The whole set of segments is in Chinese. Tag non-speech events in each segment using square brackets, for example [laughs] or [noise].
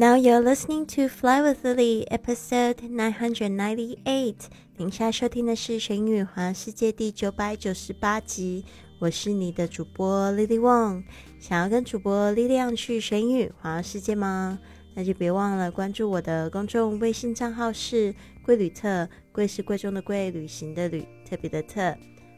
Now you're listening to Fly with Lily, episode nine hundred ninety-eight。您现在收听的是《神语环世界》第九百九十八集。我是你的主播 Lily Wong。想要跟主播力量去神语环世界吗？那就别忘了关注我的公众微信账号是“贵旅特”，贵是贵重的贵，旅行的旅，特别的特。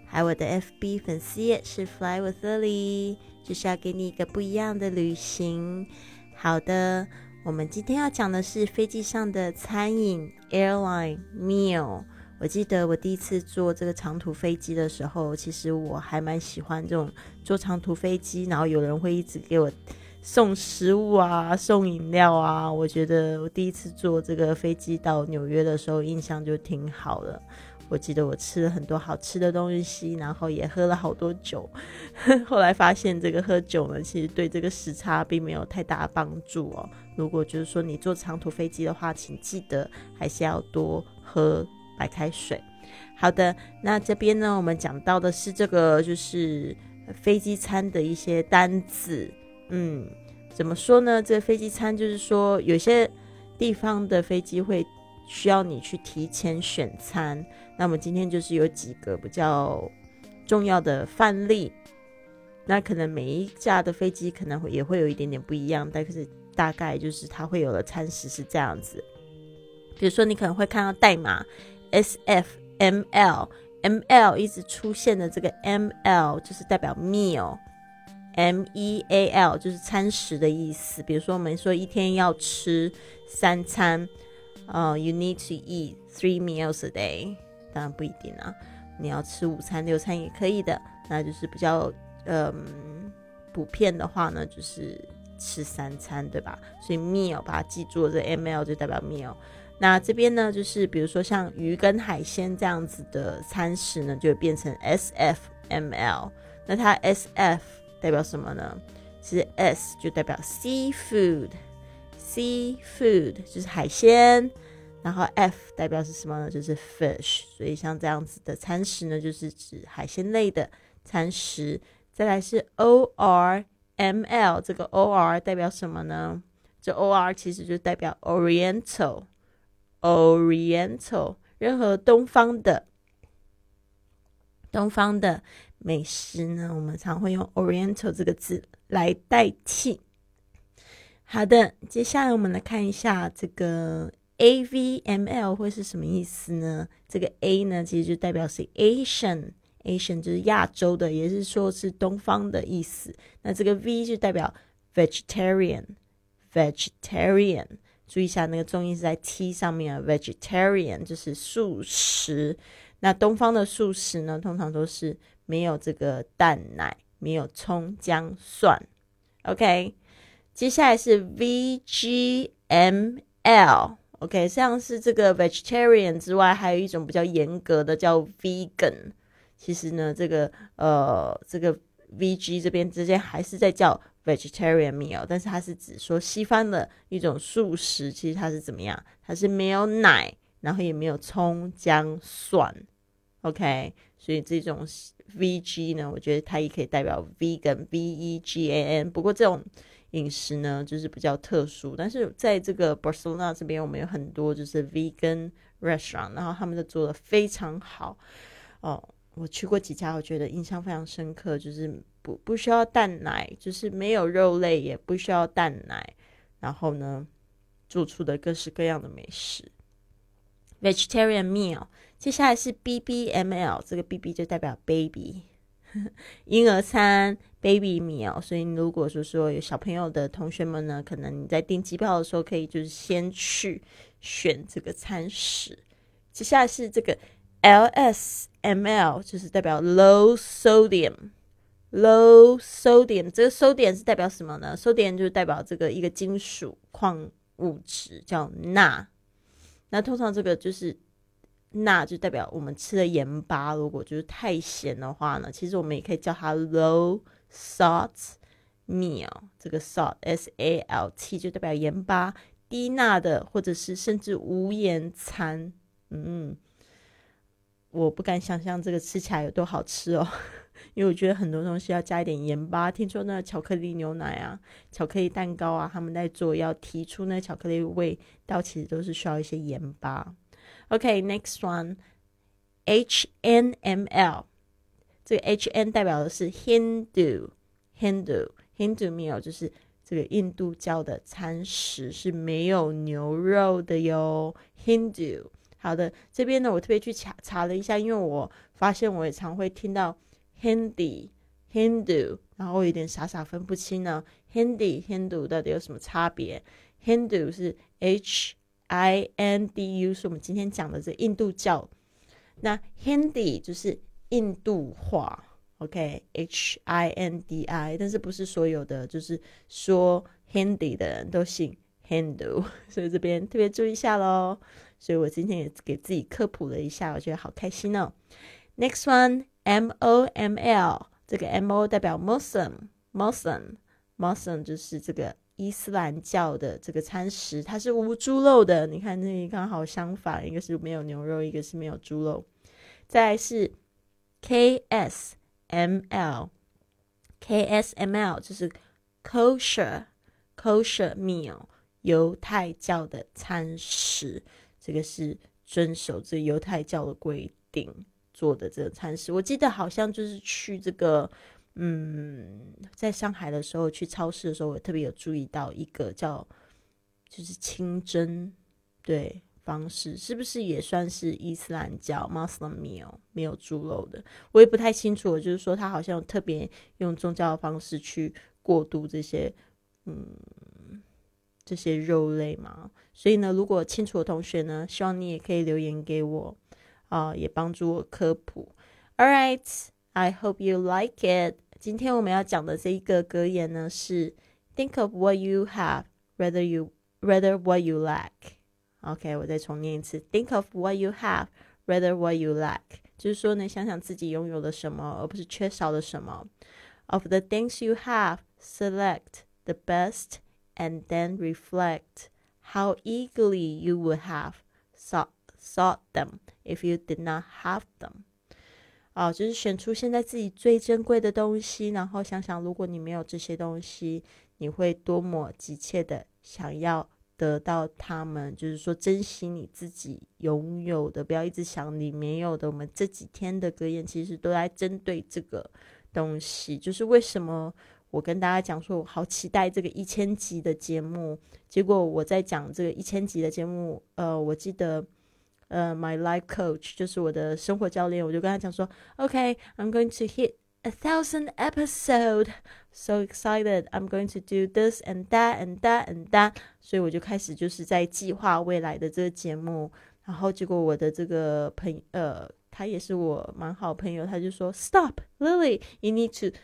还有我的 FB 粉丝页是 Fly with Lily，就是要给你一个不一样的旅行。好的。我们今天要讲的是飞机上的餐饮 （airline meal）。我记得我第一次坐这个长途飞机的时候，其实我还蛮喜欢这种坐长途飞机，然后有人会一直给我送食物啊、送饮料啊。我觉得我第一次坐这个飞机到纽约的时候，印象就挺好的。我记得我吃了很多好吃的东西，然后也喝了好多酒。[laughs] 后来发现这个喝酒呢，其实对这个时差并没有太大帮助哦。如果就是说你坐长途飞机的话，请记得还是要多喝白开水。好的，那这边呢，我们讲到的是这个就是飞机餐的一些单子。嗯，怎么说呢？这个飞机餐就是说有些地方的飞机会。需要你去提前选餐，那么今天就是有几个比较重要的范例。那可能每一架的飞机可能会也会有一点点不一样，但是大概就是它会有的餐食是这样子。比如说你可能会看到代码 S F M L M L 一直出现的这个 M L 就是代表 meal M E A L 就是餐食的意思。比如说我们说一天要吃三餐。呃，you need to eat three meals a day，当然不一定啊，你要吃午餐、六餐也可以的。那就是比较嗯普遍的话呢，就是吃三餐，对吧？所以 meal 把它记住，这 ml 就代表 meal。那这边呢，就是比如说像鱼跟海鲜这样子的餐食呢，就会变成 sfml。那它 sf 代表什么呢？其实 s 就代表 seafood。Seafood 就是海鲜，然后 F 代表是什么呢？就是 fish。所以像这样子的餐食呢，就是指海鲜类的餐食。再来是 O R M L，这个 O R 代表什么呢？这 O R 其实就代表 Oriental，Oriental，任何东方的东方的美食呢，我们常会用 Oriental 这个字来代替。好的，接下来我们来看一下这个 A V M L 会是什么意思呢？这个 A 呢，其实就代表是 Asian，Asian 就是亚洲的，也是说是东方的意思。那这个 V 就代表 Vegetarian，Vegetarian，注意一下那个重音是在 T 上面啊，Vegetarian 就是素食。那东方的素食呢，通常都是没有这个蛋奶，没有葱姜蒜。OK。接下来是 VGML，OK，像是这个 vegetarian 之外，还有一种比较严格的叫 vegan。其实呢，这个呃，这个 VG 这边之间还是在叫 vegetarian meal，但是它是指说西方的一种素食。其实它是怎么样？它是没有奶，然后也没有葱姜蒜，OK。所以这种 VG 呢，我觉得它也可以代表 vegan，V-E-G-A-N。不过这种饮食呢，就是比较特殊，但是在这个 Barcelona 这边，我们有很多就是 vegan restaurant，然后他们都做的非常好哦。我去过几家，我觉得印象非常深刻，就是不不需要蛋奶，就是没有肉类，也不需要蛋奶，然后呢，做出的各式各样的美食。Vegetarian meal，接下来是 BBML，这个 BB 就代表 baby。[laughs] 婴儿餐 baby meal，所以如果说说有小朋友的同学们呢，可能你在订机票的时候，可以就是先去选这个餐食。接下来是这个 LSML，就是代表 low sodium，low sodium，这个 sodium 是代表什么呢？sodium 就是代表这个一个金属矿物质叫钠。那通常这个就是。钠就代表我们吃的盐巴，如果就是太咸的话呢，其实我们也可以叫它 low salt meal。这个 salt s a l t 就代表盐巴，低钠的或者是甚至无盐餐。嗯，我不敢想象这个吃起来有多好吃哦。[laughs] 因为我觉得很多东西要加一点盐巴。听说那巧克力牛奶啊、巧克力蛋糕啊，他们在做要提出那巧克力味道，其实都是需要一些盐巴。OK，next one，H N M L，这个 H N 代表的是 Hindu，Hindu，Hindu meal 就是这个印度教的餐食是没有牛肉的哟。Hindu，好的，这边呢我特别去查查了一下，因为我发现我也常会听到。Hindi、Hindu，然后我有点傻傻分不清呢。Hindi、Hindu 到底有什么差别？Hindu 是 H I N D U，是我们今天讲的这印度教。那 Hindi 就是印度话，OK？H I N D I，但是不是所有的就是说 Hindi 的人都姓 Hindu，[laughs] 所以这边特别注意一下喽。所以我今天也给自己科普了一下，我觉得好开心哦。Next one。M O M L，这个 M O 代表 Muslim，Muslim，Muslim 就是这个伊斯兰教的这个餐食，它是无猪肉的。你看这里刚好相反，一个是没有牛肉，一个是没有猪肉。再是 K S M L，K S M L 就是 Kosher，Kosher meal，犹太教的餐食，这个是遵守这犹太教的规定。做的这个餐食，我记得好像就是去这个，嗯，在上海的时候去超市的时候，我特别有注意到一个叫就是清真对方式，是不是也算是伊斯兰教 Muslim meal 没有猪肉的？我也不太清楚。就是说，他好像特别用宗教的方式去过渡这些，嗯，这些肉类嘛。所以呢，如果清楚的同学呢，希望你也可以留言给我。啊，也帮助我科普。All right, I hope you like it。今天我们要讲的这一个格言呢是 Think of what you have, rather you rather what you lack。OK，我再重念一次，Think of what you have, rather what you lack。就是说呢，想想自己拥有了什么，而不是缺少了什么。Of the things you have, select the best and then reflect how eagerly you would have sought sought them if you did not have them， 啊，就是选出现在自己最珍贵的东西，然后想想，如果你没有这些东西，你会多么急切的想要得到它们。就是说，珍惜你自己拥有的，不要一直想你没有的。我们这几天的格言其实都在针对这个东西，就是为什么我跟大家讲说，我好期待这个一千集的节目。结果我在讲这个一千集的节目，呃，我记得。呃，my life coach 就是我的生活教练，我就跟他讲说，OK，I'm going to hit a thousand episode，so [laughs] excited，I'm going to do this and that and that and that，所以我就开始就是在计划未来的这个节目，然后结果我的这个朋呃，他也是我蛮好朋友，他就说，Stop，Lily，you need to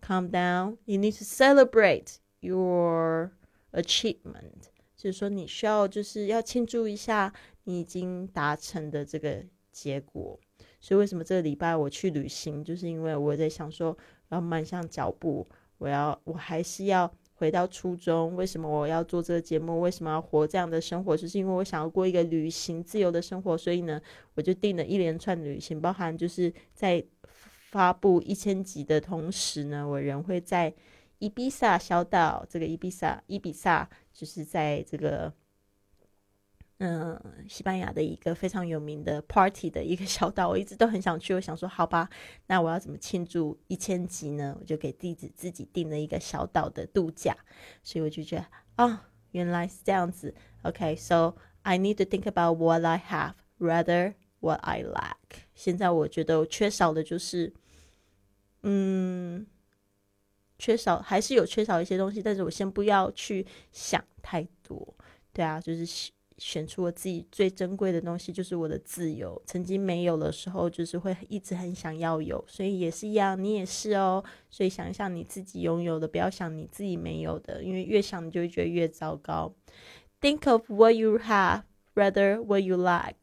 calm down，you need to celebrate your achievement，就是说你需要就是要庆祝一下。 你已经达成的这个结果，所以为什么这个礼拜我去旅行，就是因为我在想说要慢下脚步，我要我还是要回到初衷。为什么我要做这个节目？为什么要活这样的生活？就是因为我想要过一个旅行自由的生活，所以呢，我就定了一连串旅行，包含就是在发布一千集的同时呢，我人会在伊比萨小岛，这个伊比萨伊比萨就是在这个。嗯，西班牙的一个非常有名的 party 的一个小岛，我一直都很想去。我想说，好吧，那我要怎么庆祝一千集呢？我就给弟子自己订了一个小岛的度假。所以我就觉得啊，原来是这样子。OK，so I need to think about what I have rather what I lack。现在我觉得我缺少的就是，嗯，缺少还是有缺少一些东西，但是我先不要去想太多。对啊，就是。选出我自己最珍贵的东西，就是我的自由。曾经没有的时候，就是会一直很想要有，所以也是一样，你也是哦。所以想一想你自己拥有的，不要想你自己没有的，因为越想你就会觉得越糟糕。Think of what you have, rather what you lack.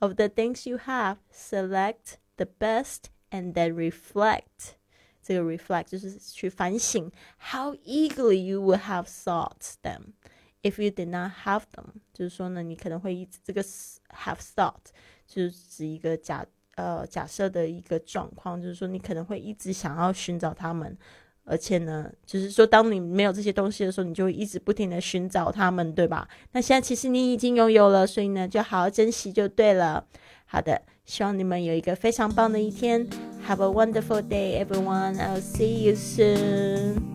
Of the things you have, select the best and then reflect. 这个 reflect 就是去反省，how eagerly you would have sought them. If you did not have them，就是说呢，你可能会一直这个 have thought 就是指一个假呃假设的一个状况，就是说你可能会一直想要寻找他们，而且呢，就是说当你没有这些东西的时候，你就会一直不停的寻找他们，对吧？那现在其实你已经拥有了，所以呢，就好好珍惜就对了。好的，希望你们有一个非常棒的一天。Have a wonderful day, everyone. I'll see you soon.